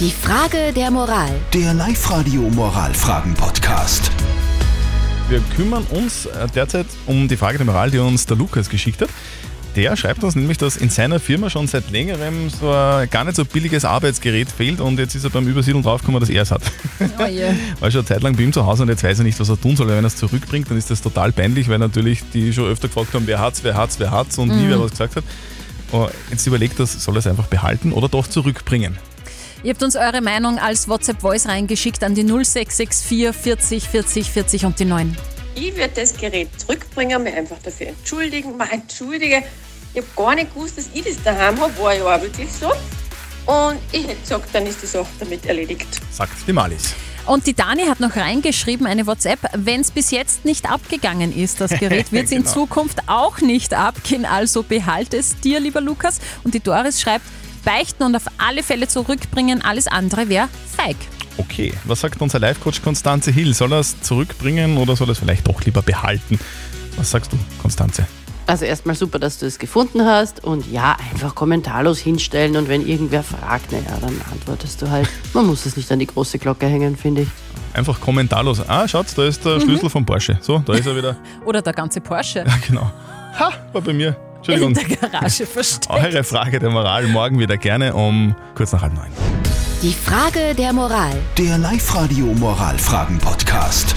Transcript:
Die Frage der Moral. Der Live-Radio Moralfragen-Podcast. Wir kümmern uns äh, derzeit um die Frage der Moral, die uns der Lukas geschickt hat. Der schreibt uns nämlich, dass in seiner Firma schon seit längerem so ein gar nicht so billiges Arbeitsgerät fehlt und jetzt ist er beim Übersiedeln draufgekommen, dass er es hat. Oh je. War schon eine Zeit lang bei ihm zu Hause und jetzt weiß er nicht, was er tun soll. Wenn er es zurückbringt, dann ist das total peinlich, weil natürlich die schon öfter gefragt haben, wer hat's, wer hat's, wer hat's und nie wer was gesagt hat. Und jetzt überlegt er, soll er es einfach behalten oder doch zurückbringen? Ihr habt uns eure Meinung als WhatsApp-Voice reingeschickt an die 0664 40 40 40 und die 9. Ich würde das Gerät zurückbringen, mich einfach dafür entschuldigen. Mal entschuldige, ich habe gar nicht gewusst, dass ich das daheim habe, war ja auch wirklich so. Und ich hätte gesagt, dann ist die Sache damit erledigt. Sagt die Malis. Und die Dani hat noch reingeschrieben, eine WhatsApp, wenn es bis jetzt nicht abgegangen ist, das Gerät, wird es in Genau. Zukunft auch nicht abgehen, also behalte es dir, lieber Lukas. Und die Doris schreibt, beichten und auf alle Fälle zurückbringen, alles andere wäre feig. Okay, was sagt unser Live-Coach Konstanze Hill? Soll er es zurückbringen oder soll er es vielleicht doch lieber behalten? Was sagst du, Konstanze? Also erstmal super, dass du es gefunden hast und ja, einfach kommentarlos hinstellen und wenn irgendwer fragt, naja, dann antwortest du halt. Man muss es nicht an die große Glocke hängen, finde ich. Einfach kommentarlos. Ah, schaut, da ist der Schlüssel vom Porsche. So, da ist er wieder. Oder der ganze Porsche Ja, genau. Ha, war bei mir. In Entschuldigung. der Garage versteckt. Eure Frage der Moral morgen wieder gerne um kurz nach halb neun. Die Frage der Moral. Der Live-Radio Moralfragen-Podcast.